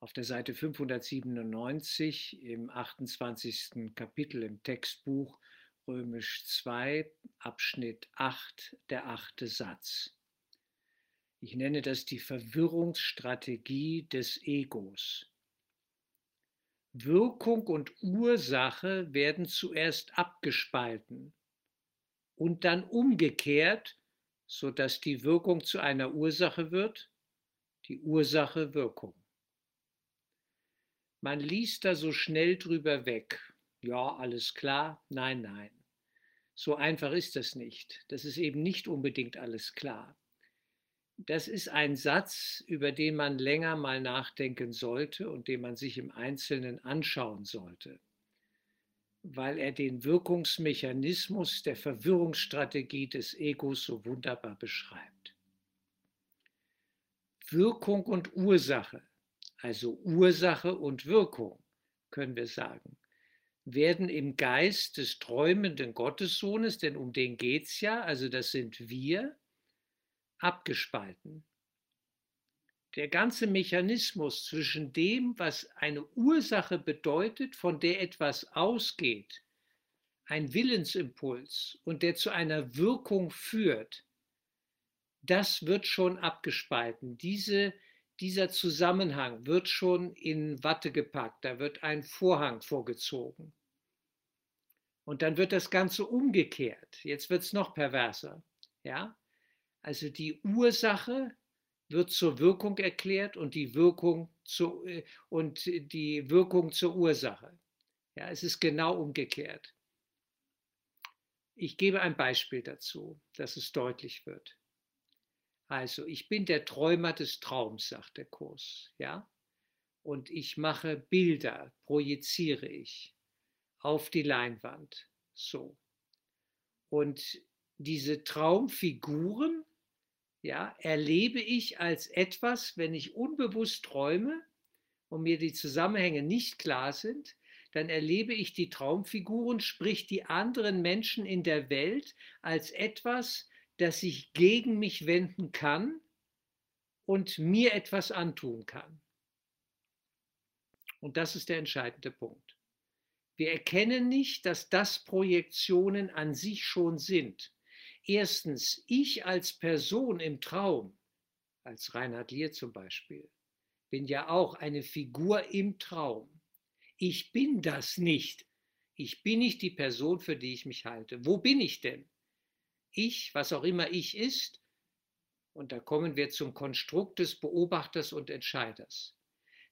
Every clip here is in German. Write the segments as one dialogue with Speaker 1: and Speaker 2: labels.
Speaker 1: auf der Seite 597 im 28. Kapitel im Textbuch Römisch 2, Abschnitt 8, der achte Satz. Ich nenne das die Verwirrungsstrategie des Egos. Wirkung und Ursache werden zuerst abgespalten und dann umgekehrt, sodass die Wirkung zu einer Ursache wird, die Ursache Wirkung. Man liest da so schnell drüber weg. Ja, alles klar. Nein, nein. So einfach ist das nicht. Das ist eben nicht unbedingt alles klar. Das ist ein Satz, über den man länger mal nachdenken sollte und den man sich im Einzelnen anschauen sollte, weil er den Wirkungsmechanismus der Verwirrungsstrategie des Egos so wunderbar beschreibt. Wirkung und Ursache, also Ursache und Wirkung, können wir sagen, werden im Geist des träumenden Gottessohnes, denn um den geht es ja, also das sind wir, abgespalten. Der ganze Mechanismus zwischen dem, was eine Ursache bedeutet, von der etwas ausgeht, ein Willensimpuls und der zu einer Wirkung führt, das wird schon abgespalten. Diese, dieser Zusammenhang wird schon in Watte gepackt, da wird ein Vorhang vorgezogen. Und dann wird das Ganze umgekehrt. Jetzt wird es noch perverser. Ja? Also die Ursache wird zur Wirkung erklärt und die Wirkung zu, äh, und die Wirkung zur Ursache. Ja, es ist genau umgekehrt. Ich gebe ein Beispiel dazu, dass es deutlich wird. Also, ich bin der Träumer des Traums, sagt der Kurs, ja? Und ich mache Bilder, projiziere ich auf die Leinwand, so. Und diese Traumfiguren ja, erlebe ich als etwas, wenn ich unbewusst träume und mir die Zusammenhänge nicht klar sind, dann erlebe ich die Traumfiguren, sprich die anderen Menschen in der Welt, als etwas, das sich gegen mich wenden kann und mir etwas antun kann. Und das ist der entscheidende Punkt. Wir erkennen nicht, dass das Projektionen an sich schon sind. Erstens, ich als Person im Traum, als Reinhard Lier zum Beispiel, bin ja auch eine Figur im Traum. Ich bin das nicht. Ich bin nicht die Person, für die ich mich halte. Wo bin ich denn? Ich, was auch immer ich ist, und da kommen wir zum Konstrukt des Beobachters und Entscheiders.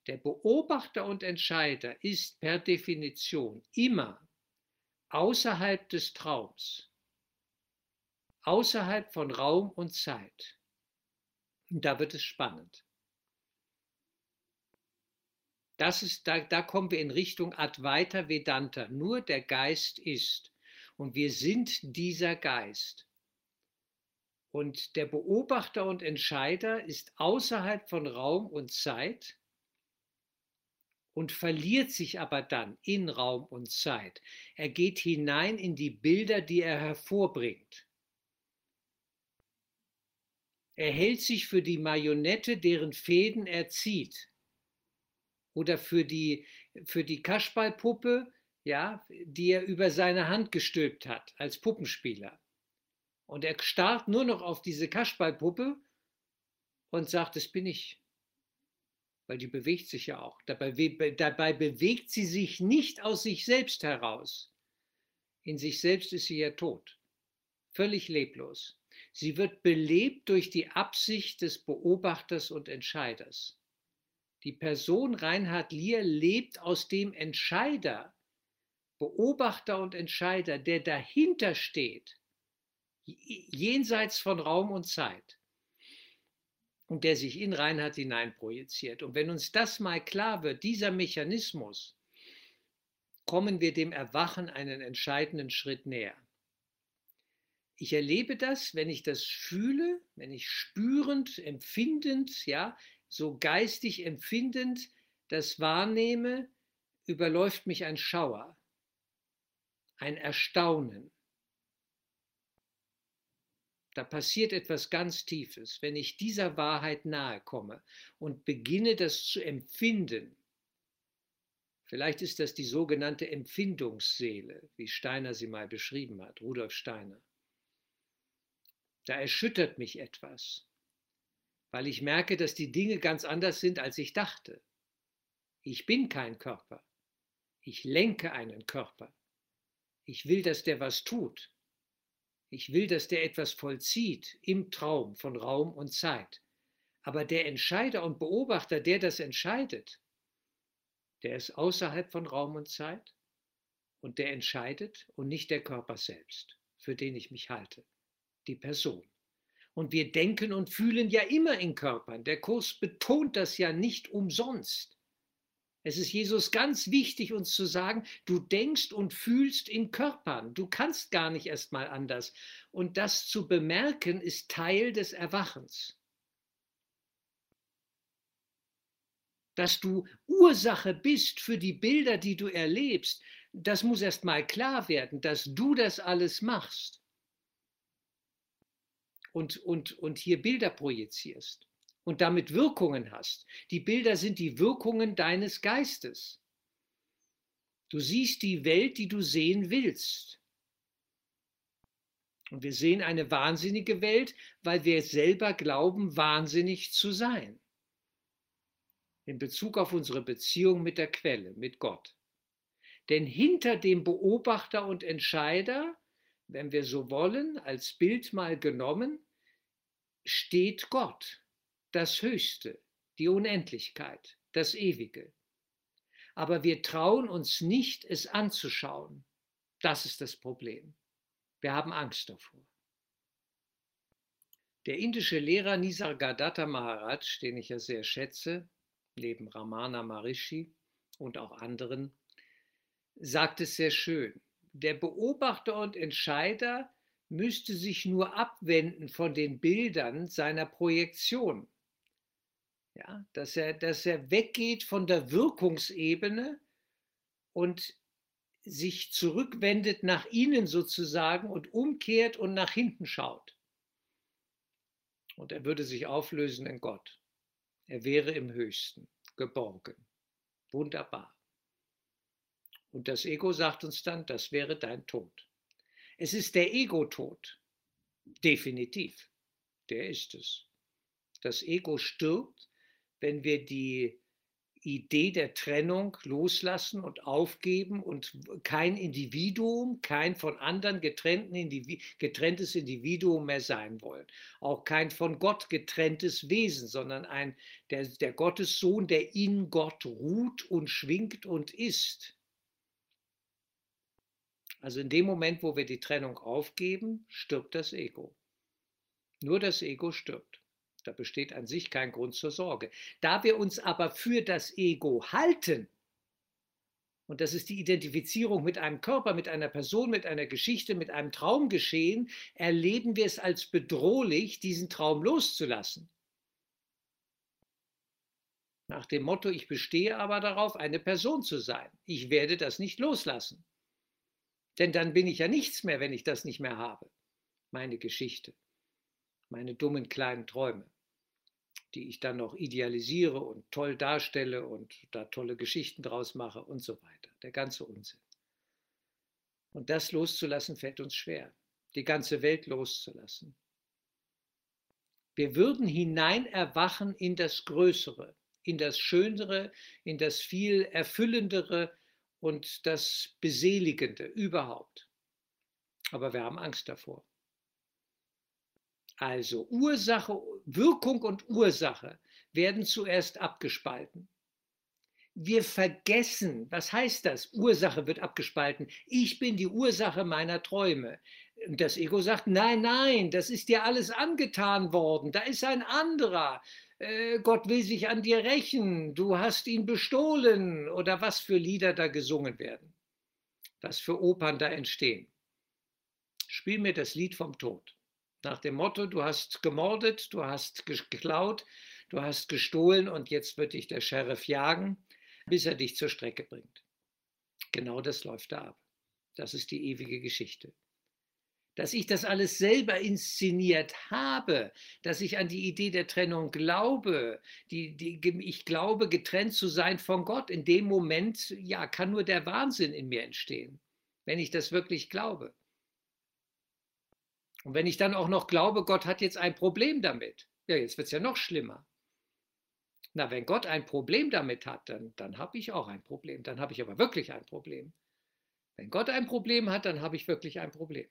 Speaker 1: Der Beobachter und Entscheider ist per Definition immer außerhalb des Traums außerhalb von Raum und Zeit. Und da wird es spannend. Das ist, da, da kommen wir in Richtung Advaita Vedanta. Nur der Geist ist. Und wir sind dieser Geist. Und der Beobachter und Entscheider ist außerhalb von Raum und Zeit und verliert sich aber dann in Raum und Zeit. Er geht hinein in die Bilder, die er hervorbringt. Er hält sich für die Marionette, deren Fäden er zieht. Oder für die, für die Kaschballpuppe, ja, die er über seine Hand gestülpt hat als Puppenspieler. Und er starrt nur noch auf diese Kaschballpuppe und sagt, das bin ich. Weil die bewegt sich ja auch. Dabei, dabei bewegt sie sich nicht aus sich selbst heraus. In sich selbst ist sie ja tot. Völlig leblos. Sie wird belebt durch die Absicht des Beobachters und Entscheiders. Die Person Reinhard Lier lebt aus dem Entscheider, Beobachter und Entscheider, der dahinter steht, jenseits von Raum und Zeit und der sich in Reinhard hineinprojiziert. Und wenn uns das mal klar wird, dieser Mechanismus, kommen wir dem Erwachen einen entscheidenden Schritt näher. Ich erlebe das, wenn ich das fühle, wenn ich spürend, empfindend, ja, so geistig empfindend das wahrnehme, überläuft mich ein Schauer, ein Erstaunen. Da passiert etwas ganz Tiefes, wenn ich dieser Wahrheit nahe komme und beginne das zu empfinden. Vielleicht ist das die sogenannte Empfindungsseele, wie Steiner sie mal beschrieben hat, Rudolf Steiner. Da erschüttert mich etwas, weil ich merke, dass die Dinge ganz anders sind, als ich dachte. Ich bin kein Körper. Ich lenke einen Körper. Ich will, dass der was tut. Ich will, dass der etwas vollzieht im Traum von Raum und Zeit. Aber der Entscheider und Beobachter, der das entscheidet, der ist außerhalb von Raum und Zeit und der entscheidet und nicht der Körper selbst, für den ich mich halte, die Person. Und wir denken und fühlen ja immer in Körpern. Der Kurs betont das ja nicht umsonst. Es ist Jesus ganz wichtig, uns zu sagen, du denkst und fühlst in Körpern. Du kannst gar nicht erst mal anders. Und das zu bemerken, ist Teil des Erwachens. Dass du Ursache bist für die Bilder, die du erlebst, das muss erst mal klar werden, dass du das alles machst. Und, und, und hier Bilder projizierst und damit Wirkungen hast. Die Bilder sind die Wirkungen deines Geistes. Du siehst die Welt, die du sehen willst. Und wir sehen eine wahnsinnige Welt, weil wir selber glauben, wahnsinnig zu sein. In Bezug auf unsere Beziehung mit der Quelle, mit Gott. Denn hinter dem Beobachter und Entscheider, wenn wir so wollen, als Bild mal genommen, steht Gott das Höchste, die Unendlichkeit, das Ewige. Aber wir trauen uns nicht, es anzuschauen. Das ist das Problem. Wir haben Angst davor. Der indische Lehrer Nisargadatta Maharaj, den ich ja sehr schätze, neben Ramana Maharishi und auch anderen, sagt es sehr schön. Der Beobachter und Entscheider müsste sich nur abwenden von den Bildern seiner Projektion ja, dass, er, dass er weggeht von der Wirkungsebene und sich zurückwendet nach innen sozusagen und umkehrt und nach hinten schaut. Und er würde sich auflösen in Gott. Er wäre im Höchsten, geborgen. Wunderbar. Und das Ego sagt uns dann, das wäre dein Tod. Es ist der Ego-Tod. Definitiv. Der ist es. Das Ego stirbt, wenn wir die Idee der Trennung loslassen und aufgeben und kein Individuum, kein von anderen Individu getrenntes Individuum mehr sein wollen. Auch kein von Gott getrenntes Wesen, sondern ein, der, der Gottessohn, der in Gott ruht und schwingt und ist. Also in dem Moment, wo wir die Trennung aufgeben, stirbt das Ego. Nur das Ego stirbt. Da besteht an sich kein Grund zur Sorge. Da wir uns aber für das Ego halten, und das ist die Identifizierung mit einem Körper, mit einer Person, mit einer Geschichte, mit einem Traumgeschehen, erleben wir es als bedrohlich, diesen Traum loszulassen. Nach dem Motto, ich bestehe aber darauf, eine Person zu sein. Ich werde das nicht loslassen. Denn dann bin ich ja nichts mehr, wenn ich das nicht mehr habe. Meine Geschichte, meine dummen kleinen Träume die ich dann noch idealisiere und toll darstelle und da tolle Geschichten draus mache und so weiter. Der ganze Unsinn. Und das loszulassen fällt uns schwer, die ganze Welt loszulassen. Wir würden hinein erwachen in das Größere, in das Schönere, in das viel Erfüllendere und das Beseligende überhaupt. Aber wir haben Angst davor. Also Ursache, Wirkung und Ursache werden zuerst abgespalten. Wir vergessen, was heißt das? Ursache wird abgespalten. Ich bin die Ursache meiner Träume. Das Ego sagt, nein, nein, das ist dir alles angetan worden. Da ist ein anderer. Äh, Gott will sich an dir rächen. Du hast ihn bestohlen. Oder was für Lieder da gesungen werden. Was für Opern da entstehen. Spiel mir das Lied vom Tod. Nach dem Motto, du hast gemordet, du hast geklaut, du hast gestohlen und jetzt wird dich der Sheriff jagen, bis er dich zur Strecke bringt. Genau das läuft da ab. Das ist die ewige Geschichte. dass ich das alles selber inszeniert habe, dass ich an die Idee der Trennung glaube, die, die, ich glaube, getrennt zu sein von Gott. In dem Moment, ja, kann nur der Wahnsinn in mir entstehen, wenn ich das wirklich glaube. Und wenn ich dann auch noch glaube, Gott hat jetzt ein Problem damit, ja, jetzt wird es ja noch schlimmer. Na, wenn Gott ein Problem damit hat, dann, dann habe ich auch ein Problem. Dann habe ich aber wirklich ein Problem. Wenn Gott ein Problem hat, dann habe ich wirklich ein Problem.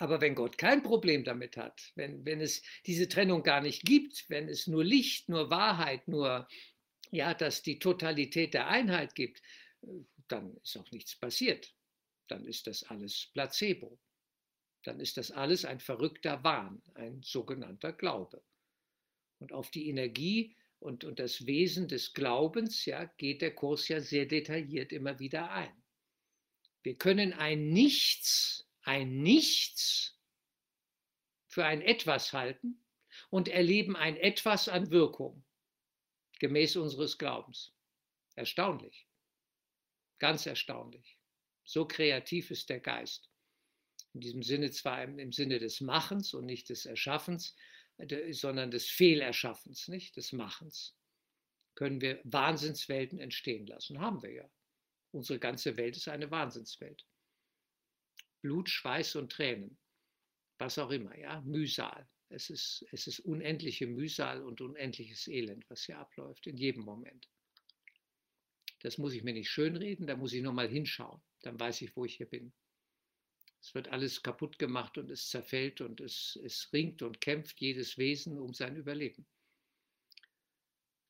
Speaker 1: Aber wenn Gott kein Problem damit hat, wenn, wenn es diese Trennung gar nicht gibt, wenn es nur Licht, nur Wahrheit, nur, ja, dass die Totalität der Einheit gibt, dann ist auch nichts passiert. Dann ist das alles Placebo. Dann ist das alles ein verrückter Wahn, ein sogenannter Glaube. Und auf die Energie und, und das Wesen des Glaubens ja, geht der Kurs ja sehr detailliert immer wieder ein. Wir können ein Nichts ein Nichts für ein Etwas halten und erleben ein Etwas an Wirkung, gemäß unseres Glaubens. Erstaunlich, ganz erstaunlich. So kreativ ist der Geist. In diesem Sinne zwar im, im Sinne des Machens und nicht des Erschaffens, sondern des Fehlerschaffens, nicht des Machens, können wir Wahnsinnswelten entstehen lassen. Haben wir ja. Unsere ganze Welt ist eine Wahnsinnswelt. Blut, Schweiß und Tränen. Was auch immer, ja, Mühsal. Es ist, es ist unendliche Mühsal und unendliches Elend, was hier abläuft, in jedem Moment. Das muss ich mir nicht schönreden, da muss ich nochmal hinschauen. Dann weiß ich, wo ich hier bin. Es wird alles kaputt gemacht und es zerfällt und es, es ringt und kämpft jedes Wesen um sein Überleben.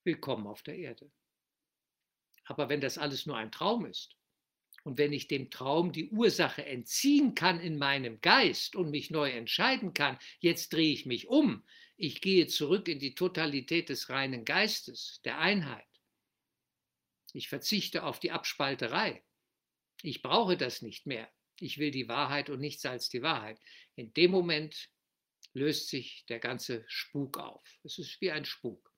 Speaker 1: Willkommen auf der Erde. Aber wenn das alles nur ein Traum ist, und wenn ich dem Traum die Ursache entziehen kann in meinem Geist und mich neu entscheiden kann, jetzt drehe ich mich um, ich gehe zurück in die Totalität des reinen Geistes, der Einheit. Ich verzichte auf die Abspalterei. Ich brauche das nicht mehr. Ich will die Wahrheit und nichts als die Wahrheit. In dem Moment löst sich der ganze Spuk auf. Es ist wie ein Spuk,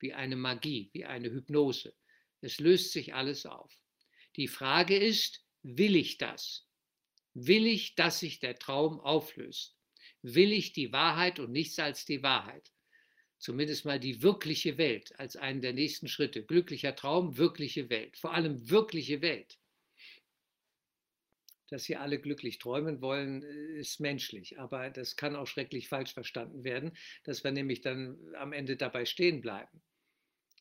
Speaker 1: wie eine Magie, wie eine Hypnose. Es löst sich alles auf. Die Frage ist, will ich das? Will ich, dass sich der Traum auflöst? Will ich die Wahrheit und nichts als die Wahrheit? Zumindest mal die wirkliche Welt als einen der nächsten Schritte. Glücklicher Traum, wirkliche Welt. Vor allem wirkliche Welt. Dass wir alle glücklich träumen wollen, ist menschlich, aber das kann auch schrecklich falsch verstanden werden, dass wir nämlich dann am Ende dabei stehen bleiben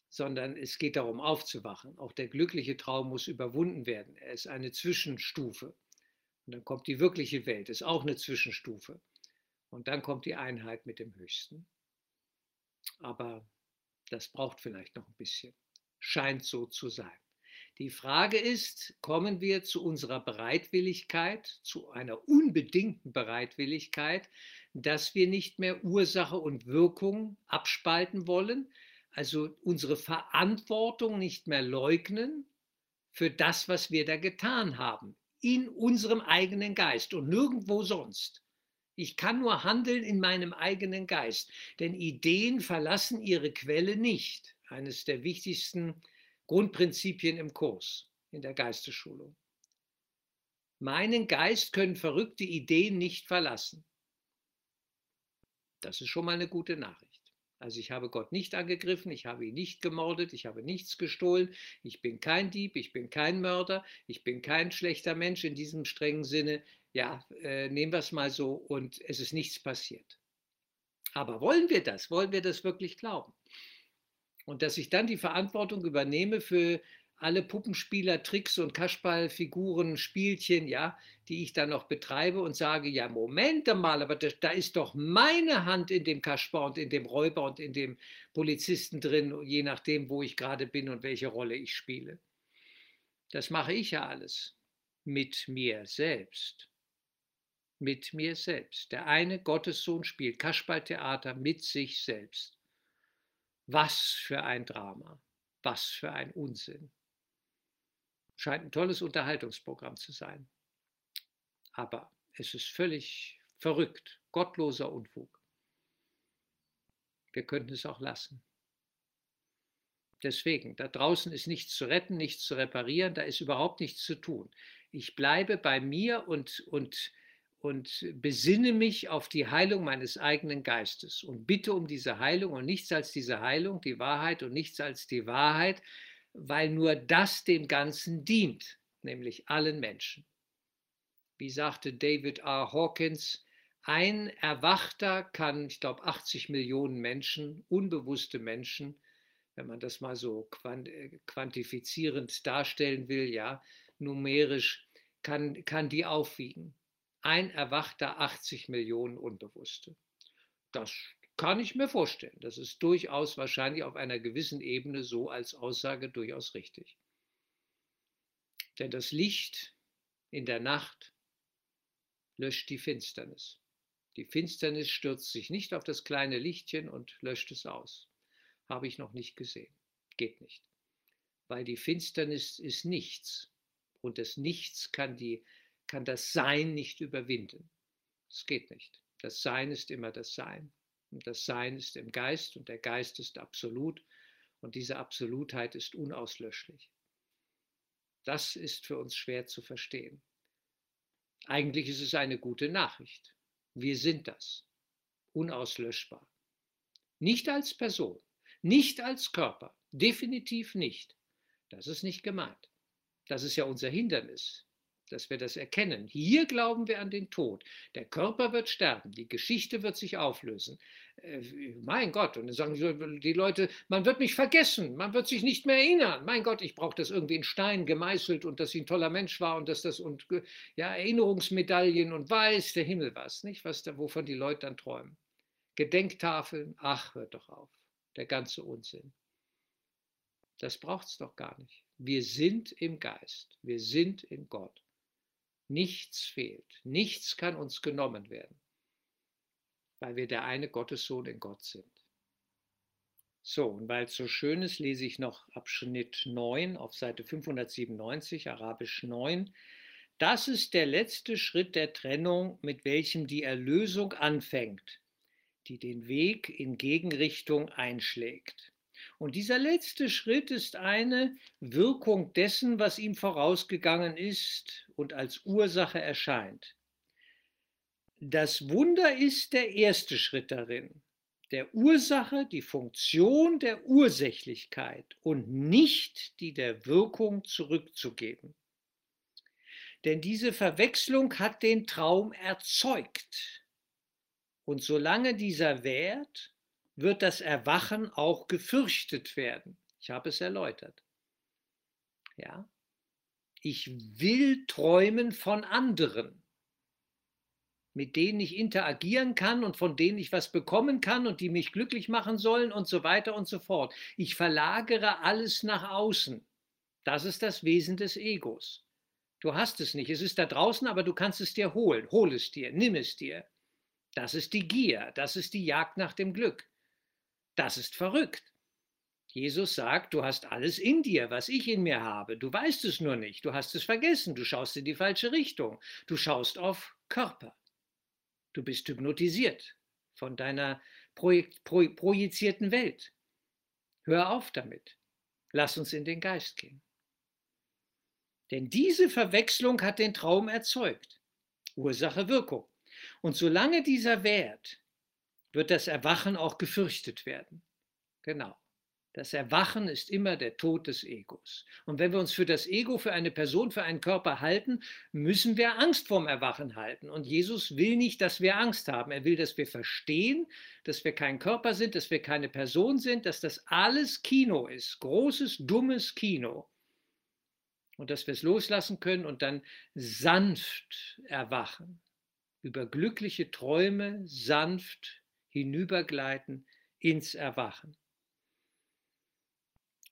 Speaker 1: sondern es geht darum aufzuwachen. Auch der glückliche Traum muss überwunden werden. Er ist eine Zwischenstufe. Und dann kommt die wirkliche Welt, ist auch eine Zwischenstufe. Und dann kommt die Einheit mit dem Höchsten. Aber das braucht vielleicht noch ein bisschen. Scheint so zu sein. Die Frage ist, kommen wir zu unserer Bereitwilligkeit, zu einer unbedingten Bereitwilligkeit, dass wir nicht mehr Ursache und Wirkung abspalten wollen, also unsere Verantwortung nicht mehr leugnen für das, was wir da getan haben, in unserem eigenen Geist und nirgendwo sonst. Ich kann nur handeln in meinem eigenen Geist, denn Ideen verlassen ihre Quelle nicht. Eines der wichtigsten Grundprinzipien im Kurs, in der Geistesschulung. Meinen Geist können verrückte Ideen nicht verlassen. Das ist schon mal eine gute Nachricht. Also ich habe Gott nicht angegriffen, ich habe ihn nicht gemordet, ich habe nichts gestohlen, ich bin kein Dieb, ich bin kein Mörder, ich bin kein schlechter Mensch in diesem strengen Sinne. Ja, äh, nehmen wir es mal so und es ist nichts passiert. Aber wollen wir das? Wollen wir das wirklich glauben? Und dass ich dann die Verantwortung übernehme für alle Puppenspieler, Tricks und Kasperlfiguren, Spielchen, ja, die ich dann noch betreibe und sage, ja, Moment mal, aber da, da, ist doch meine Hand in dem Kasper und in dem Räuber und in dem Polizisten drin, je nachdem, wo ich gerade bin und welche Rolle ich spiele. Das mache ich ja alles mit mir selbst. Mit mir selbst. Der eine Gottessohn spielt Kasperltheater mit sich selbst. Was für ein Drama. Was für ein Unsinn. Scheint ein tolles Unterhaltungsprogramm zu sein. Aber es ist völlig verrückt, gottloser Unfug. Wir könnten es auch lassen. Deswegen, da draußen ist nichts zu retten, nichts zu reparieren, da ist überhaupt nichts zu tun. Ich bleibe bei mir und, und, und besinne mich auf die Heilung meines eigenen Geistes und bitte um diese Heilung und nichts als diese Heilung, die Wahrheit und nichts als die Wahrheit, weil nur das dem Ganzen dient, nämlich allen Menschen. Wie sagte David R. Hawkins, ein Erwachter kann, ich glaube, 80 Millionen Menschen, unbewusste Menschen, wenn man das mal so äh, quantifizierend darstellen will, ja, numerisch, kann, kann die aufwiegen. Ein Erwachter, 80 Millionen Unbewusste. Das kann ich mir vorstellen. Das ist durchaus wahrscheinlich auf einer gewissen Ebene so als Aussage durchaus richtig. Denn das Licht in der Nacht löscht die Finsternis. Die Finsternis stürzt sich nicht auf das kleine Lichtchen und löscht es aus. Habe ich noch nicht gesehen. Geht nicht. Weil die Finsternis ist nichts. Und das Nichts kann, die, kann das Sein nicht überwinden. Es geht nicht. Das Sein ist immer das Sein. Und das Sein ist im Geist und der Geist ist absolut und diese Absolutheit ist unauslöschlich. Das ist für uns schwer zu verstehen. Eigentlich ist es eine gute Nachricht. Wir sind das. Unauslöschbar. Nicht als Person, nicht als Körper, definitiv nicht. Das ist nicht gemeint. Das ist ja unser Hindernis dass wir das erkennen. Hier glauben wir an den Tod. Der Körper wird sterben, die Geschichte wird sich auflösen. Äh, mein Gott, und dann sagen die Leute, man wird mich vergessen, man wird sich nicht mehr erinnern. Mein Gott, ich brauche das irgendwie in Stein gemeißelt und dass ich ein toller Mensch war und dass das und ja, Erinnerungsmedaillen und weiß der Himmel was, nicht? Was da, wovon die Leute dann träumen. Gedenktafeln, ach, hört doch auf. Der ganze Unsinn. Das braucht es doch gar nicht. Wir sind im Geist, wir sind in Gott. Nichts fehlt, nichts kann uns genommen werden, weil wir der eine Gottessohn in Gott sind. So, und weil es so schön ist, lese ich noch Abschnitt 9 auf Seite 597, Arabisch 9. Das ist der letzte Schritt der Trennung, mit welchem die Erlösung anfängt, die den Weg in Gegenrichtung einschlägt. Und dieser letzte Schritt ist eine Wirkung dessen, was ihm vorausgegangen ist und als Ursache erscheint. Das Wunder ist der erste Schritt darin, der Ursache die Funktion der Ursächlichkeit und nicht die der Wirkung zurückzugeben. Denn diese Verwechslung hat den Traum erzeugt. Und solange dieser währt, wird das Erwachen auch gefürchtet werden. Ich habe es erläutert. Ja? Ich will träumen von anderen, mit denen ich interagieren kann und von denen ich was bekommen kann und die mich glücklich machen sollen und so weiter und so fort. Ich verlagere alles nach außen. Das ist das Wesen des Egos. Du hast es nicht. Es ist da draußen, aber du kannst es dir holen. Hol es dir, nimm es dir. Das ist die Gier, das ist die Jagd nach dem Glück. Das ist verrückt. Jesus sagt, du hast alles in dir, was ich in mir habe. Du weißt es nur nicht. Du hast es vergessen. Du schaust in die falsche Richtung. Du schaust auf Körper. Du bist hypnotisiert von deiner projek pro projizierten Welt. Hör auf damit. Lass uns in den Geist gehen. Denn diese Verwechslung hat den Traum erzeugt. Ursache, Wirkung. Und solange dieser Wert wird das Erwachen auch gefürchtet werden. Genau. Das Erwachen ist immer der Tod des Egos. Und wenn wir uns für das Ego, für eine Person, für einen Körper halten, müssen wir Angst vorm Erwachen halten. Und Jesus will nicht, dass wir Angst haben. Er will, dass wir verstehen, dass wir kein Körper sind, dass wir keine Person sind, dass das alles Kino ist. Großes, dummes Kino. Und dass wir es loslassen können und dann sanft erwachen. Über glückliche Träume sanft hinübergleiten ins Erwachen.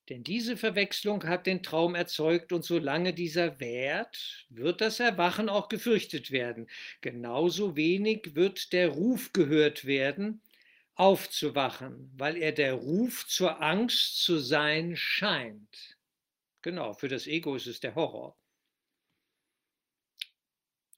Speaker 1: Denn diese Verwechslung hat den Traum erzeugt und solange dieser währt, wird das Erwachen auch gefürchtet werden. Genauso wenig wird der Ruf gehört werden, aufzuwachen, weil er der Ruf zur Angst zu sein scheint. Genau, für das Ego ist es der Horror.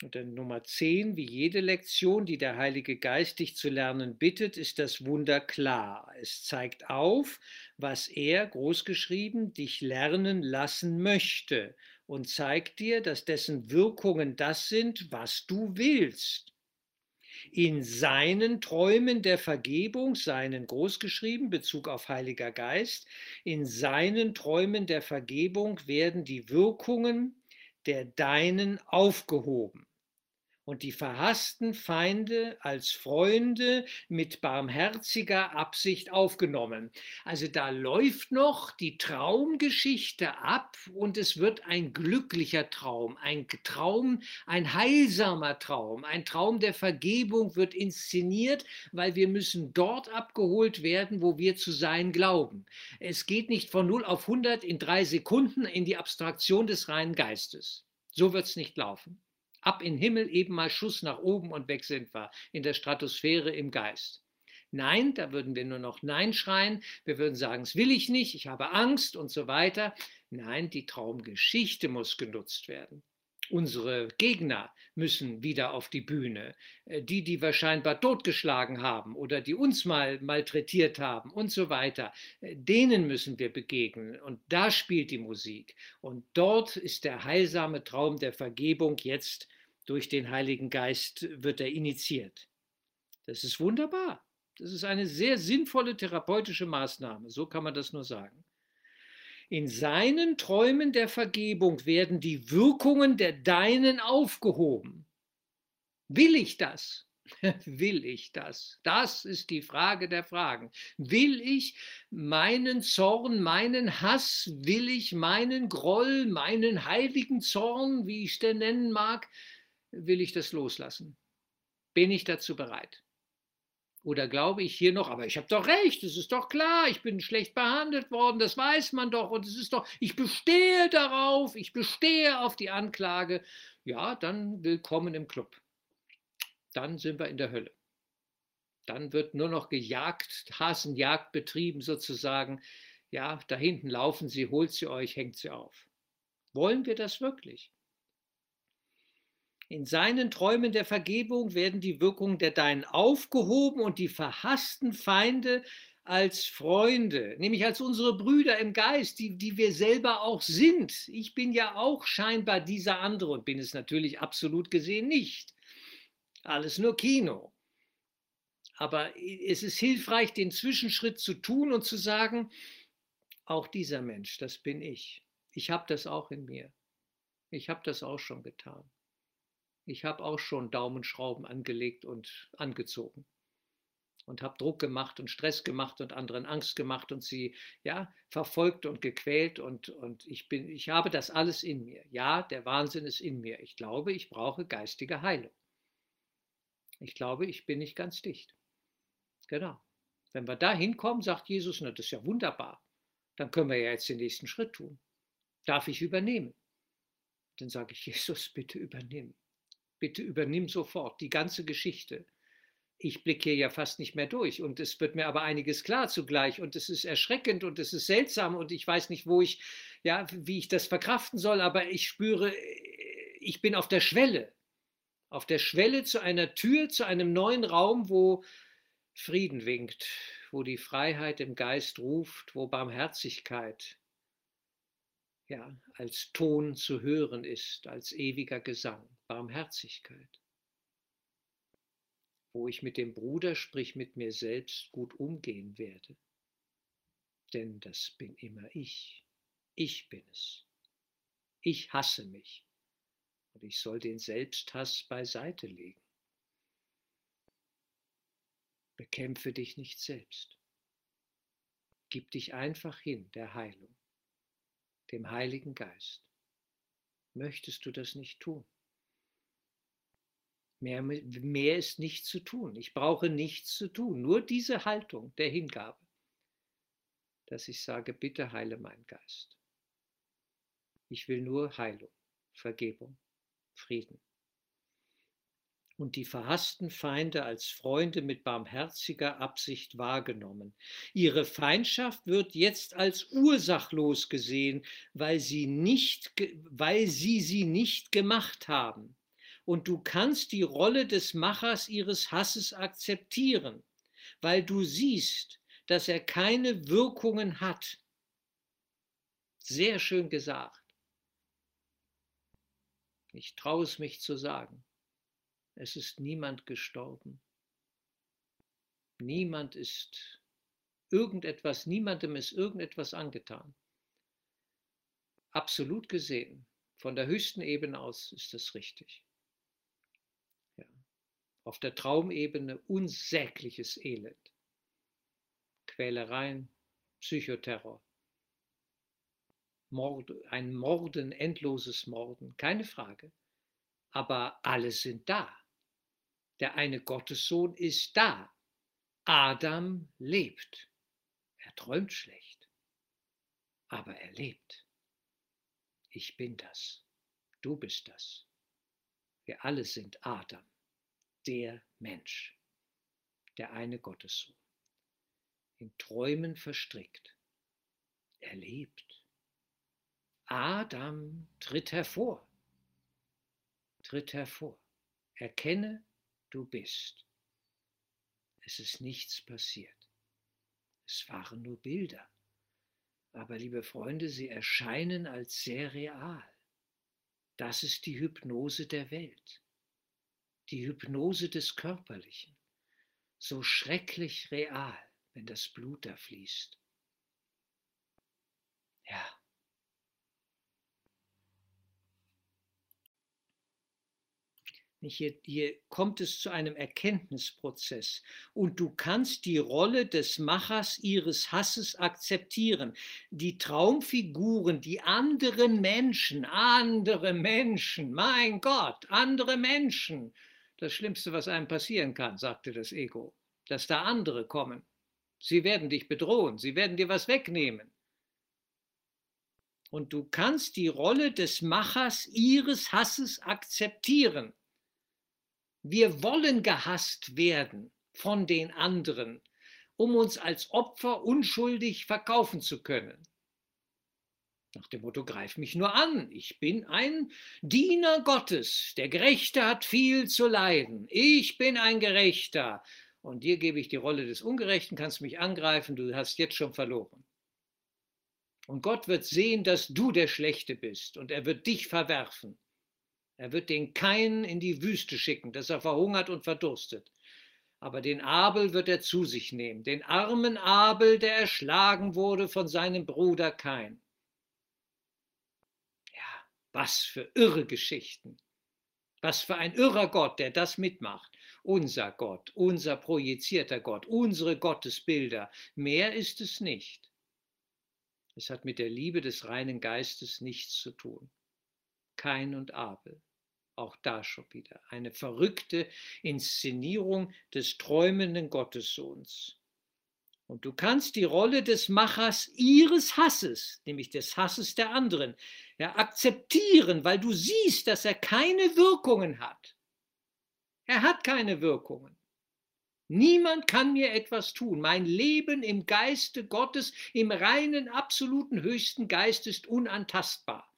Speaker 1: Und dann Nummer 10, wie jede Lektion, die der Heilige Geist dich zu lernen bittet, ist das Wunder klar. Es zeigt auf, was er, großgeschrieben, dich lernen lassen möchte und zeigt dir, dass dessen Wirkungen das sind, was du willst. In seinen Träumen der Vergebung, seinen großgeschrieben, Bezug auf Heiliger Geist, in seinen Träumen der Vergebung werden die Wirkungen der deinen aufgehoben und die verhassten Feinde als Freunde mit barmherziger Absicht aufgenommen. Also da läuft noch die Traumgeschichte ab und es wird ein glücklicher Traum, ein Traum, ein heilsamer Traum, ein Traum der Vergebung wird inszeniert, weil wir müssen dort abgeholt werden, wo wir zu sein glauben. Es geht nicht von 0 auf 100 in drei Sekunden in die Abstraktion des reinen Geistes. So wird es nicht laufen. Ab in Himmel, eben mal Schuss nach oben und weg sind wir in der Stratosphäre im Geist. Nein, da würden wir nur noch Nein schreien. Wir würden sagen, es will ich nicht, ich habe Angst und so weiter. Nein, die Traumgeschichte muss genutzt werden. Unsere Gegner müssen wieder auf die Bühne. Äh, die, die wir scheinbar totgeschlagen haben oder die uns mal malträtiert haben und so weiter, äh, denen müssen wir begegnen. Und da spielt die Musik. Und dort ist der heilsame Traum der Vergebung jetzt durch den Heiligen Geist wird er initiiert. Das ist wunderbar. Das ist eine sehr sinnvolle therapeutische Maßnahme. So kann man das nur sagen. In seinen Träumen der Vergebung werden die Wirkungen der Deinen aufgehoben. Will ich das? Will ich das? Das ist die Frage der Fragen. Will ich meinen Zorn, meinen Hass, will ich meinen Groll, meinen heiligen Zorn, wie ich den nennen mag, will ich das loslassen? Bin ich dazu bereit? Oder glaube ich hier noch, aber ich habe doch recht, es ist doch klar, ich bin schlecht behandelt worden, das weiß man doch und es ist doch, ich bestehe darauf, ich bestehe auf die Anklage. Ja, dann willkommen im Club. Dann sind wir in der Hölle. Dann wird nur noch gejagt, Hasenjagd betrieben sozusagen. Ja, da hinten laufen sie, holt sie euch, hängt sie auf. Wollen wir das wirklich? In seinen Träumen der Vergebung werden die Wirkungen der Deinen aufgehoben und die verhassten Feinde als Freunde, nämlich als unsere Brüder im Geist, die, die wir selber auch sind. Ich bin ja auch scheinbar dieser andere und bin es natürlich absolut gesehen nicht. Alles nur Kino. Aber es ist hilfreich, den Zwischenschritt zu tun und zu sagen, auch dieser Mensch, das bin ich. Ich habe das auch in mir. Ich habe das auch schon getan. Ich habe auch schon Daumenschrauben angelegt und angezogen und habe Druck gemacht und Stress gemacht und anderen Angst gemacht und sie ja verfolgt und gequält und und ich bin ich habe das alles in mir. Ja, der Wahnsinn ist in mir. Ich glaube, ich brauche geistige Heilung. Ich glaube, ich bin nicht ganz dicht. Genau. Wenn wir da hinkommen, sagt Jesus, na, das ist ja wunderbar. Dann können wir ja jetzt den nächsten Schritt tun. Darf ich übernehmen? Dann sage ich, Jesus, bitte übernimm. Bitte übernimm sofort die ganze Geschichte. Ich blicke hier ja fast nicht mehr durch und es wird mir aber einiges klar zugleich und es ist erschreckend und es ist seltsam und ich weiß nicht, wo ich, ja, wie ich das verkraften soll, aber ich spüre, ich bin auf der Schwelle, auf der Schwelle zu einer Tür, zu einem neuen Raum, wo Frieden winkt, wo die Freiheit im Geist ruft, wo Barmherzigkeit ja, als Ton zu hören ist, als ewiger Gesang, Barmherzigkeit. Wo ich mit dem Bruder, sprich mit mir selbst, gut umgehen werde. Denn das bin immer ich. Ich bin es. Ich hasse mich. Und ich soll den Selbsthass beiseite legen. Bekämpfe dich nicht selbst. Gib dich einfach hin der Heilung dem Heiligen Geist. Möchtest du das nicht tun? Mehr, mehr ist nicht zu tun. Ich brauche nichts zu tun, nur diese Haltung der Hingabe, dass ich sage, bitte heile mein Geist. Ich will nur Heilung, Vergebung, Frieden und die verhassten Feinde als Freunde mit barmherziger Absicht wahrgenommen. Ihre Feindschaft wird jetzt als ursachlos gesehen, weil sie, nicht, weil sie sie nicht gemacht haben Und du kannst die Rolle des Machers ihres Hasses akzeptieren, weil du siehst, dass er keine Wirkungen hat. Sehr schön gesagt. Ich traue es mich zu sagen. Es ist niemand gestorben. Niemand ist irgendetwas, niemandem ist irgendetwas angetan. Absolut gesehen, von der höchsten Ebene aus ist das richtig. Auf der Traumebene unsägliches Elend. Quälereien, Psychoterror. Mord, ein Morden, endloses Morden, keine Frage. Aber alle sind da. Der eine Gottessohn ist da. Adam lebt. Er träumt schlecht, aber er lebt. Ich bin das. Du bist das. Wir alle sind Adam, der Mensch, der eine Gottessohn. In Träumen verstrickt. Er lebt. Adam tritt hervor. Tritt hervor. Erkenne, du bist. Es ist nichts passiert. Es waren nur Bilder. Aber liebe Freunde, sie erscheinen als sehr real. Das ist die Hypnose der Welt. Die Hypnose des Körperlichen. So schrecklich real, wenn das Blut da fließt. Ja, Hier, hier, kommt es zu einem Erkenntnisprozess und du kannst die Rolle des Machers ihres Hasses akzeptieren. Die Traumfiguren, die anderen Menschen, andere Menschen, mein Gott, andere Menschen. Das Schlimmste, was einem passieren kann, sagte das Ego, dass da andere kommen. Sie werden dich bedrohen, sie werden dir was wegnehmen. Und du kannst die Rolle des Machers ihres Hasses akzeptieren. Wir wollen gehasst werden von den anderen, um uns als Opfer unschuldig verkaufen zu können. Nach dem Motto, greif mich nur an, ich bin ein Diener Gottes, der Gerechte hat viel zu leiden, ich bin ein Gerechter und dir gebe ich die Rolle des Ungerechten, kannst mich angreifen, du hast jetzt schon verloren. Und Gott wird sehen, dass du der Schlechte bist und er wird dich verwerfen. Er wird den Kain in die Wüste schicken, dass er verhungert und verdurstet. Aber den Abel wird er zu sich nehmen, den armen Abel, der erschlagen wurde von seinem Bruder Kain. Was für irre Geschichten. Was für ein irrer Gott, der das mitmacht. Unser Gott, unser projizierter Gott, unsere Gottesbilder. Mehr ist es nicht. Es hat mit der Liebe des reinen Geistes nichts zu tun. Kain und Abel. Auch da schon wieder eine verrückte Inszenierung des träumenden Gottessohns. Und du kannst die Rolle des Machers ihres Hasses, nämlich des Hasses der anderen, ja, akzeptieren, weil du siehst, dass er keine Wirkungen hat. Er hat keine Wirkungen. Niemand kann mir etwas tun. Mein Leben im Geiste Gottes, im reinen, absoluten, höchsten Geist ist unantastbar.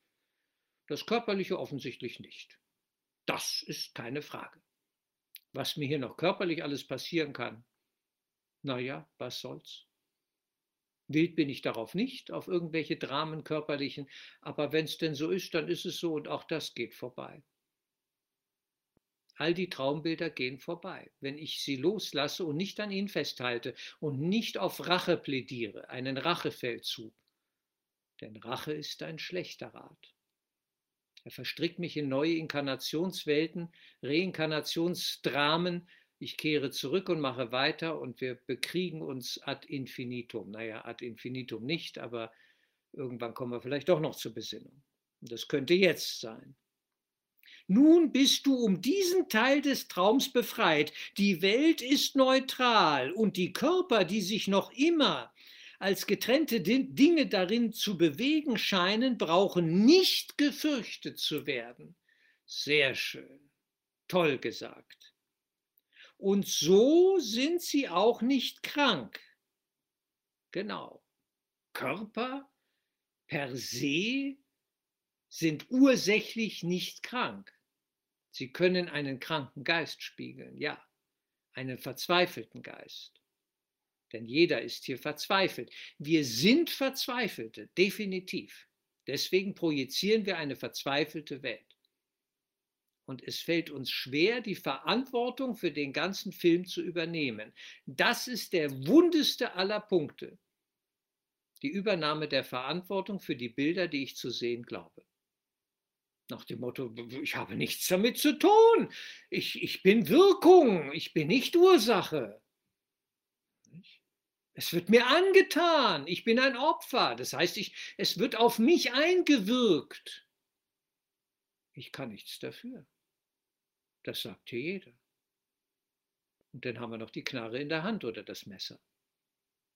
Speaker 1: Das Körperliche offensichtlich nicht. Das ist keine Frage. Was mir hier noch körperlich alles passieren kann, naja, was soll's? Wild bin ich darauf nicht, auf irgendwelche Dramen körperlichen, aber wenn es denn so ist, dann ist es so und auch das geht vorbei. All die Traumbilder gehen vorbei, wenn ich sie loslasse und nicht an ihnen festhalte und nicht auf Rache plädiere, einen Rachefeldzug. Denn Rache ist ein schlechter Rat. Er verstrickt mich in neue Inkarnationswelten, Reinkarnationsdramen. Ich kehre zurück und mache weiter und wir bekriegen uns ad infinitum. Naja, ad infinitum nicht, aber irgendwann kommen wir vielleicht doch noch zur Besinnung. Das könnte jetzt sein. Nun bist du um diesen Teil des Traums befreit. Die Welt ist neutral und die Körper, die sich noch immer als getrennte Dinge darin zu bewegen scheinen, brauchen nicht gefürchtet zu werden. Sehr schön. Toll gesagt. Und so sind sie auch nicht krank. Genau. Körper per se sind ursächlich nicht krank. Sie können einen kranken Geist spiegeln, ja, einen verzweifelten Geist. Denn jeder ist hier verzweifelt. Wir sind Verzweifelte, definitiv. Deswegen projizieren wir eine verzweifelte Welt. Und es fällt uns schwer, die Verantwortung für den ganzen Film zu übernehmen. Das ist der wundeste aller Punkte. Die Übernahme der Verantwortung für die Bilder, die ich zu sehen glaube. Nach dem Motto, ich habe nichts damit zu tun. Ich, ich bin Wirkung, ich bin nicht Ursache. Es wird mir angetan, ich bin ein Opfer. Das heißt, ich, es wird auf mich eingewirkt. Ich kann nichts dafür. Das sagt hier jeder. Und dann haben wir noch die Knarre in der Hand oder das Messer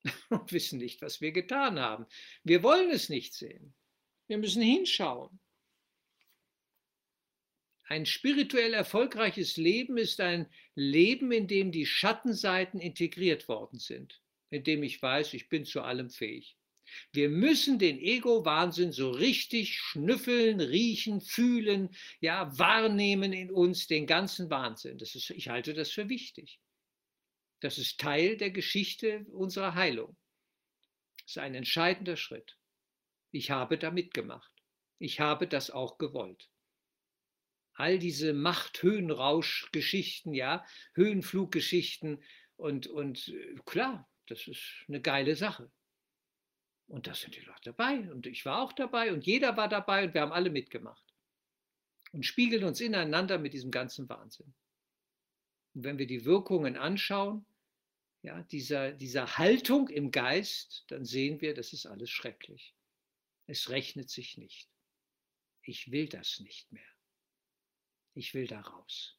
Speaker 1: und wissen nicht, was wir getan haben. Wir wollen es nicht sehen. Wir müssen hinschauen. Ein spirituell erfolgreiches Leben ist ein Leben, in dem die Schattenseiten integriert worden sind, in dem ich weiß, ich bin zu allem fähig. Wir müssen den Ego-Wahnsinn so richtig schnüffeln, riechen, fühlen, ja, wahrnehmen in uns den ganzen Wahnsinn. Das ist, ich halte das für wichtig. Das ist Teil der Geschichte unserer Heilung. Das ist ein entscheidender Schritt. Ich habe da mitgemacht. Ich habe das auch gewollt. All diese Macht-Höhenrausch-Geschichten, ja, Höhenfluggeschichten und, und äh, klar, das ist eine geile Sache. Und da sind die Leute dabei und ich war auch dabei und jeder war dabei und wir haben alle mitgemacht und spiegeln uns ineinander mit diesem ganzen Wahnsinn. Und wenn wir die Wirkungen anschauen, ja, dieser, dieser Haltung im Geist, dann sehen wir, das ist alles schrecklich. Es rechnet sich nicht. Ich will das nicht mehr. Ich will da raus.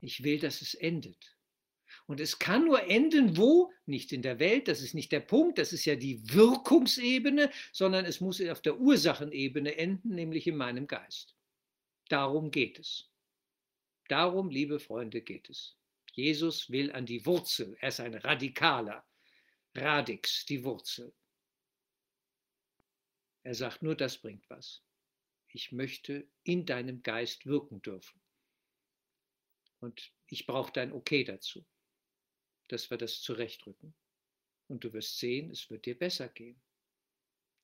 Speaker 1: Ich will, dass es endet. Und es kann nur enden, wo? Nicht in der Welt, das ist nicht der Punkt, das ist ja die Wirkungsebene, sondern es muss auf der Ursachenebene enden, nämlich in meinem Geist. Darum geht es. Darum, liebe Freunde, geht es. Jesus will an die Wurzel, er ist ein Radikaler, Radix, die Wurzel. Er sagt nur, das bringt was. Ich möchte in deinem Geist wirken dürfen. Und ich brauche dein Okay dazu dass wir das zurechtrücken. Und du wirst sehen, es wird dir besser gehen.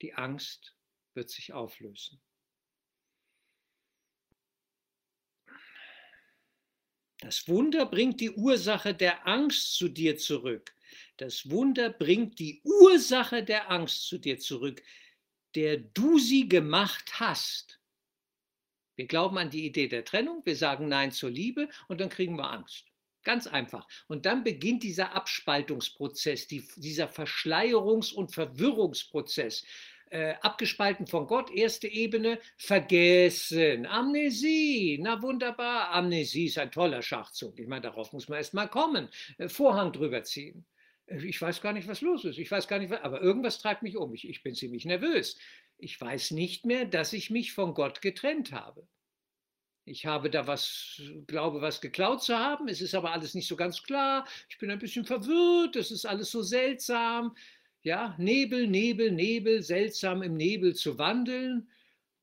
Speaker 1: Die Angst wird sich auflösen. Das Wunder bringt die Ursache der Angst zu dir zurück. Das Wunder bringt die Ursache der Angst zu dir zurück, der du sie gemacht hast. Wir glauben an die Idee der Trennung, wir sagen Nein zur Liebe und dann kriegen wir Angst. Ganz einfach. Und dann beginnt dieser Abspaltungsprozess, die, dieser Verschleierungs- und Verwirrungsprozess. Äh, abgespalten von Gott, erste Ebene, vergessen, Amnesie, na wunderbar, Amnesie ist ein toller Schachzug. Ich meine, darauf muss man erst mal kommen, äh, Vorhang drüber ziehen. Äh, ich weiß gar nicht, was los ist. Ich weiß gar nicht, aber irgendwas treibt mich um. Ich, ich bin ziemlich nervös. Ich weiß nicht mehr, dass ich mich von Gott getrennt habe ich habe da was, glaube was geklaut zu haben, es ist aber alles nicht so ganz klar, ich bin ein bisschen verwirrt, es ist alles so seltsam. Ja, Nebel, Nebel, Nebel, seltsam im Nebel zu wandeln.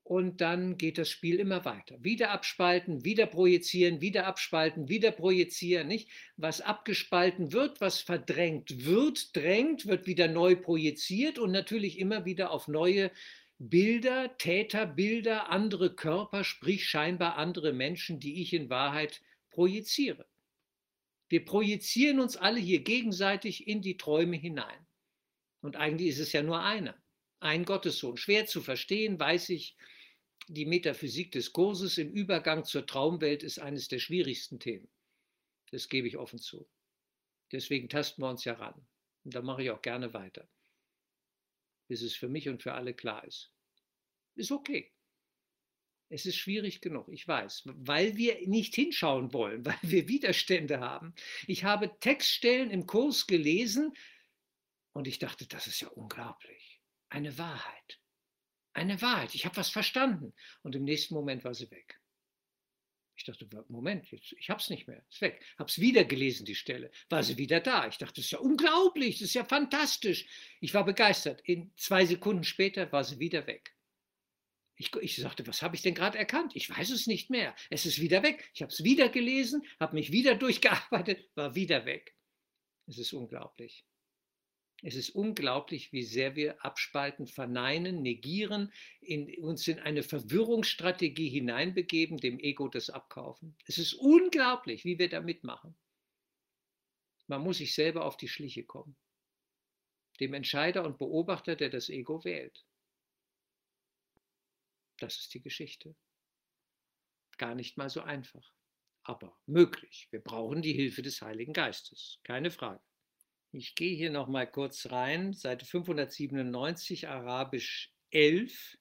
Speaker 1: Und dann geht das Spiel immer weiter. Wieder abspalten, wieder projizieren, wieder abspalten, wieder projizieren. Nicht? Was abgespalten wird, was verdrängt wird, drängt, wird wieder neu projiziert und natürlich immer wieder auf neue Bilder, Täterbilder, andere Körper, sprich scheinbar andere Menschen, die ich in Wahrheit projiziere. Wir projizieren uns alle hier gegenseitig in die Träume hinein. Und eigentlich ist es ja nur einer, ein Gottessohn. Schwer zu verstehen, weiß ich, die Metaphysik des Kurses im Übergang zur Traumwelt ist eines der schwierigsten Themen. Das gebe ich offen zu. Deswegen tasten wir uns ja ran. Und da mache ich auch gerne weiter bis es für mich und für alle klar ist. Ist okay. Es ist schwierig genug, ich weiß, weil wir nicht hinschauen wollen, weil wir Widerstände haben. Ich habe Textstellen im Kurs gelesen und ich dachte, das ist ja unglaublich. Eine Wahrheit. Eine Wahrheit. Ich habe was verstanden. Und im nächsten Moment war sie weg. Ich dachte, Moment, jetzt, ich es nicht mehr, ist weg. Habe es wieder gelesen, die Stelle. War sie wieder da. Ich dachte, das ist ja unglaublich, das ist ja fantastisch. Ich war begeistert. In zwei Sekunden später war sie wieder weg. Ich, ich sagte, was habe ich denn gerade erkannt? Ich weiß es nicht mehr. Es ist wieder weg. Ich habe es wieder gelesen, habe mich wieder durchgearbeitet, war wieder weg. Es ist unglaublich. Es ist unglaublich, wie sehr wir abspalten, verneinen, negieren, in, uns in eine Verwirrungsstrategie hineinbegeben, dem Ego das abkaufen. Es ist unglaublich, wie wir da mitmachen. Man muss sich selber auf die Schliche kommen. Dem Entscheider und Beobachter, der das Ego wählt. Das ist die Geschichte. Gar nicht mal so einfach, aber möglich. Wir brauchen die Hilfe des Heiligen Geistes, keine Frage. Ich gehe hier noch mal kurz rein, Seite 597, Arabisch 11.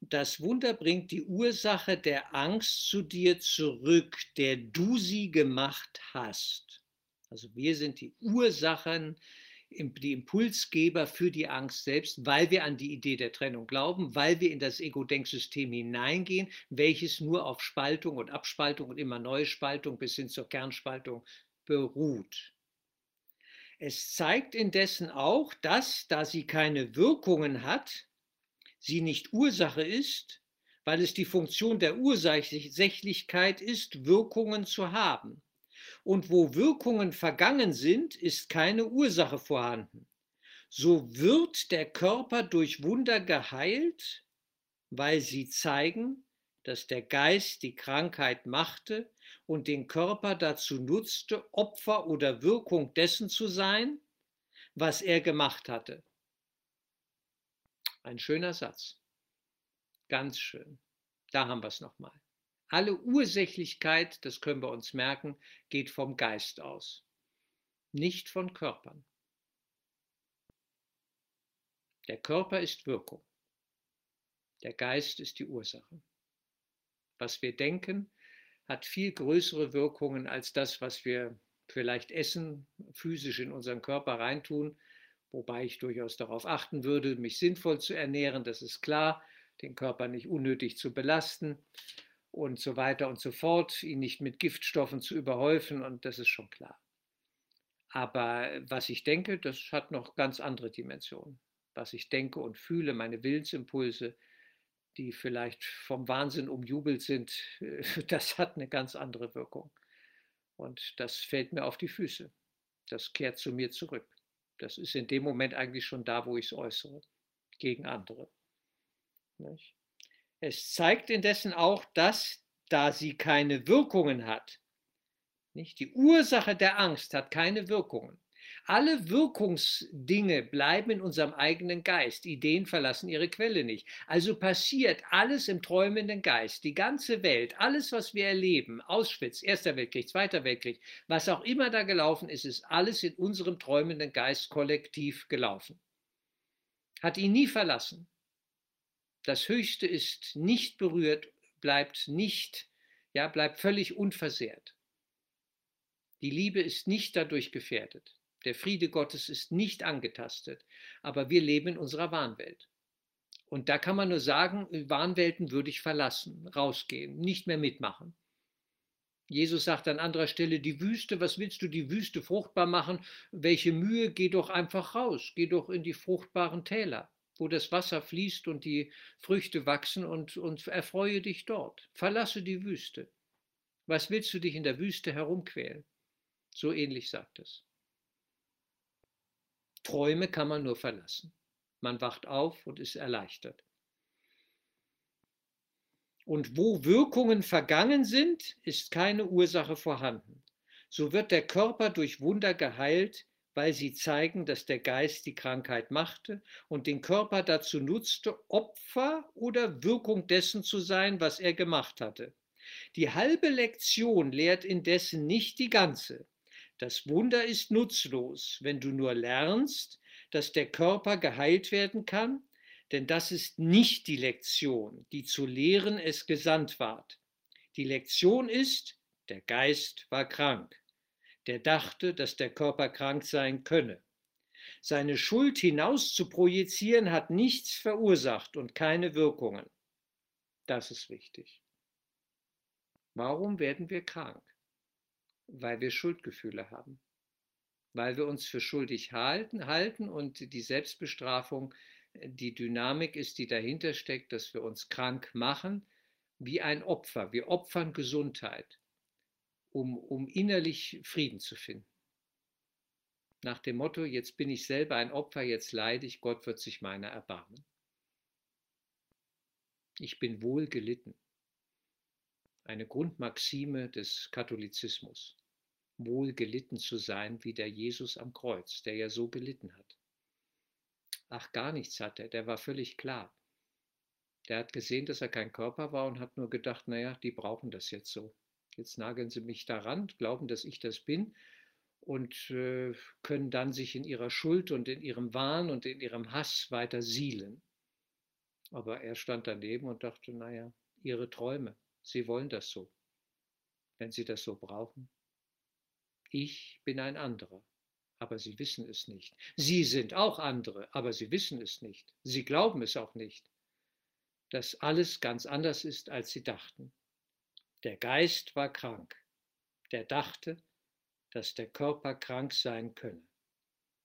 Speaker 1: Das Wunder bringt die Ursache der Angst zu dir zurück, der du sie gemacht hast. Also wir sind die Ursachen die Impulsgeber für die Angst selbst, weil wir an die Idee der Trennung glauben, weil wir in das Ego-Denksystem hineingehen, welches nur auf Spaltung und Abspaltung und immer neue Spaltung bis hin zur Kernspaltung beruht. Es zeigt indessen auch, dass, da sie keine Wirkungen hat, sie nicht Ursache ist, weil es die Funktion der Ursächlichkeit ist, Wirkungen zu haben. Und wo Wirkungen vergangen sind, ist keine Ursache vorhanden. So wird der Körper durch Wunder geheilt, weil sie zeigen, dass der Geist die Krankheit machte und den Körper dazu nutzte, Opfer oder Wirkung dessen zu sein, was er gemacht hatte. Ein schöner Satz. Ganz schön. Da haben wir es nochmal. Alle Ursächlichkeit, das können wir uns merken, geht vom Geist aus, nicht von Körpern. Der Körper ist Wirkung. Der Geist ist die Ursache. Was wir denken, hat viel größere Wirkungen als das, was wir vielleicht essen, physisch in unseren Körper reintun, wobei ich durchaus darauf achten würde, mich sinnvoll zu ernähren, das ist klar, den Körper nicht unnötig zu belasten und so weiter und so fort, ihn nicht mit Giftstoffen zu überhäufen und das ist schon klar. Aber was ich denke, das hat noch ganz andere Dimensionen. Was ich denke und fühle, meine Willensimpulse, die vielleicht vom Wahnsinn umjubelt sind, das hat eine ganz andere Wirkung. Und das fällt mir auf die Füße. Das kehrt zu mir zurück. Das ist in dem Moment eigentlich schon da, wo ich es äußere, gegen andere. Es zeigt indessen auch, dass, da sie keine Wirkungen hat, nicht die Ursache der Angst hat keine Wirkungen. Alle Wirkungsdinge bleiben in unserem eigenen Geist. Ideen verlassen ihre Quelle nicht. Also passiert alles im träumenden Geist. Die ganze Welt, alles, was wir erleben, Auschwitz, Erster Weltkrieg, Zweiter Weltkrieg, was auch immer da gelaufen ist, ist alles in unserem träumenden Geist kollektiv gelaufen. Hat ihn nie verlassen. Das Höchste ist nicht berührt, bleibt nicht, ja, bleibt völlig unversehrt. Die Liebe ist nicht dadurch gefährdet. Der Friede Gottes ist nicht angetastet, aber wir leben in unserer Wahnwelt. Und da kann man nur sagen, Wahnwelten würde ich verlassen, rausgehen, nicht mehr mitmachen. Jesus sagt an anderer Stelle, die Wüste, was willst du die Wüste fruchtbar machen? Welche Mühe, geh doch einfach raus, geh doch in die fruchtbaren Täler wo das Wasser fließt und die Früchte wachsen und, und erfreue dich dort. Verlasse die Wüste. Was willst du dich in der Wüste herumquälen? So ähnlich sagt es. Träume kann man nur verlassen. Man wacht auf und ist erleichtert. Und wo Wirkungen vergangen sind, ist keine Ursache vorhanden. So wird der Körper durch Wunder geheilt, weil sie zeigen, dass der Geist die Krankheit machte und den Körper dazu nutzte, Opfer oder Wirkung dessen zu sein, was er gemacht hatte. Die halbe Lektion lehrt indessen nicht die ganze. Das Wunder ist nutzlos, wenn du nur lernst, dass der Körper geheilt werden kann, denn das ist nicht die Lektion, die zu lehren es gesandt ward. Die Lektion ist, der Geist war krank der dachte, dass der Körper krank sein könne. Seine Schuld hinaus zu projizieren hat nichts verursacht und keine Wirkungen. Das ist wichtig. Warum werden wir krank? Weil wir Schuldgefühle haben. Weil wir uns für schuldig halten, halten und die Selbstbestrafung die Dynamik ist, die dahinter steckt, dass wir uns krank machen, wie ein Opfer. Wir opfern Gesundheit, um, um innerlich Frieden zu finden. Nach dem Motto, jetzt bin ich selber ein Opfer, jetzt leide ich, Gott wird sich meiner erbarmen. Ich bin wohl gelitten. Eine Grundmaxime des Katholizismus. Wohl gelitten zu sein wie der Jesus am Kreuz, der ja so gelitten hat. Ach, gar nichts hat er, der war völlig klar. Der hat gesehen, dass er kein Körper war und hat nur gedacht, naja, die brauchen das jetzt so. Jetzt nageln sie mich daran, glauben, dass ich das bin und äh, können dann sich in ihrer Schuld und in ihrem Wahn und in ihrem Hass weiter sielen. Aber er stand daneben und dachte, naja, ihre Träume, sie wollen das so, wenn sie das so brauchen. Ich bin ein anderer aber sie wissen es nicht. Sie sind auch andere, aber sie wissen es nicht. Sie glauben es auch nicht, dass alles ganz anders ist, als sie dachten. Der Geist war krank, der dachte, dass der Körper krank sein könne.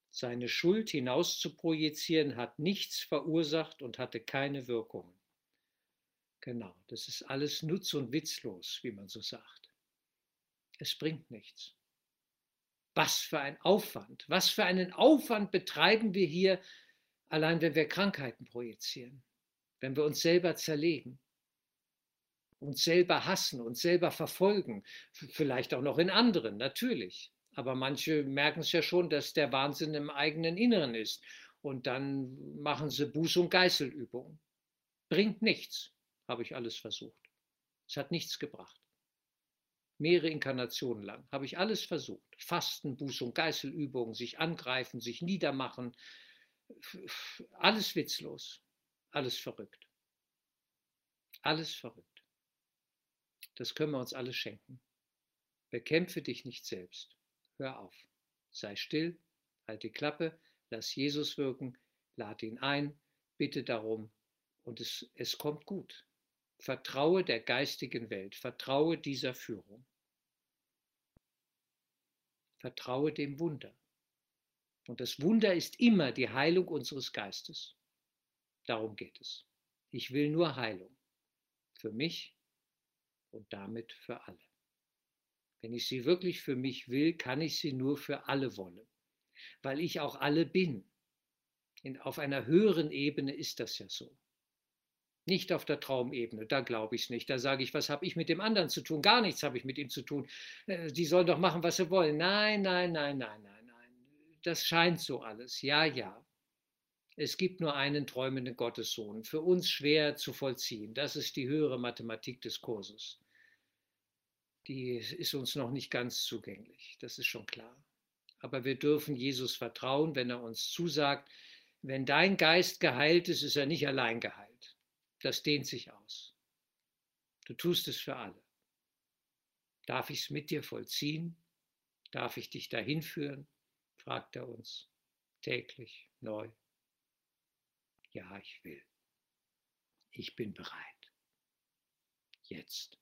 Speaker 1: Seine Schuld hinaus zu projizieren hat nichts verursacht und hatte keine Wirkungen. Genau, das ist alles nutz- und witzlos, wie man so sagt. Es bringt nichts. Was für ein Aufwand, was für einen Aufwand betreiben wir hier, allein wenn wir Krankheiten projizieren, wenn wir uns selber zerlegen, uns selber hassen, uns selber verfolgen, vielleicht auch noch in anderen, natürlich. Aber manche merken es ja schon, dass der Wahnsinn im eigenen Inneren ist. Und dann machen sie Buß- und Geißelübungen. Bringt nichts, habe ich alles versucht. Es hat nichts gebracht mehrere Inkarnationen lang, habe ich alles versucht. Fasten, Bußung, Geißelübungen, sich angreifen, sich niedermachen, alles witzlos, alles verrückt. Alles verrückt. Das können wir uns alles schenken. Bekämpfe dich nicht selbst. Hör auf. Sei still, halt die Klappe, lass Jesus wirken, lad ihn ein, bitte darum und es, es kommt gut. Vertraue der geistigen Welt, vertraue dieser Führung. Vertraue dem Wunder. Und das Wunder ist immer die Heilung unseres Geistes. Darum geht es. Ich will nur Heilung. Für mich und damit für alle. Wenn ich sie wirklich für mich will, kann ich sie nur für alle wollen, weil ich auch alle bin. In, auf einer höheren Ebene ist das ja so. Nicht auf der Traumebene, da glaube ich es nicht. Da sage ich, was habe ich mit dem anderen zu tun? Gar nichts habe ich mit ihm zu tun. Äh, die sollen doch machen, was sie wollen. Nein, nein, nein, nein, nein, nein. Das scheint so alles. Ja, ja. Es gibt nur einen träumenden Gottessohn. Für uns schwer zu vollziehen. Das ist die höhere Mathematik des Kurses. Die ist uns noch nicht ganz zugänglich. Das ist schon klar. Aber wir dürfen Jesus vertrauen, wenn er uns zusagt, wenn dein Geist geheilt ist, ist er nicht allein geheilt das dehnt sich aus. Du tust es für alle. Darf ich es mit dir vollziehen? Darf ich dich dahin führen? fragt er uns täglich neu. Ja, ich will. Ich bin bereit. Jetzt.